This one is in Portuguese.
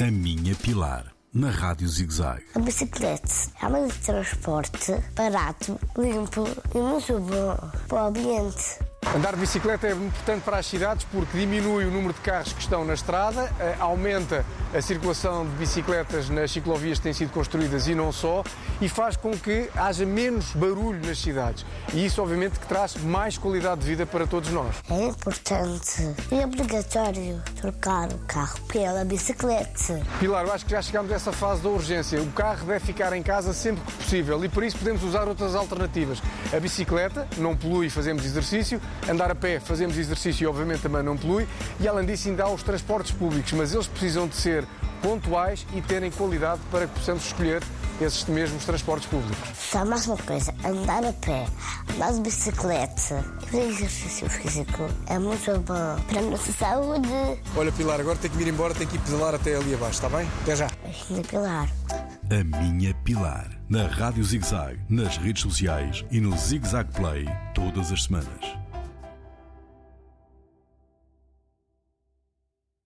A minha Pilar, na Rádio ZigZag. A bicicleta é um meio de transporte barato, limpo e muito bom para o ambiente. Andar de bicicleta é importante para as cidades porque diminui o número de carros que estão na estrada, eh, aumenta a circulação de bicicletas nas ciclovias que têm sido construídas e não só, e faz com que haja menos barulho nas cidades. E isso, obviamente, que traz mais qualidade de vida para todos nós. É importante e obrigatório trocar o carro pela bicicleta. Pilar, eu acho que já chegámos a essa fase da urgência. O carro deve ficar em casa sempre que possível e por isso podemos usar outras alternativas. A bicicleta não polui, fazemos exercício. Andar a pé, fazemos exercício e obviamente também não polui. E além disso ainda há os transportes públicos, mas eles precisam de ser pontuais e terem qualidade para que possamos escolher esses mesmos transportes públicos. Só mais uma coisa, andar a pé, andar de bicicleta e fazer exercício físico é muito bom para a nossa saúde. Olha, Pilar, agora tenho que ir embora, tenho que ir pedalar até ali abaixo, está bem? Até já. Beijinho, Pilar. A minha Pilar, na Rádio ZigZag, nas redes sociais e no ZigZag Play, todas as semanas.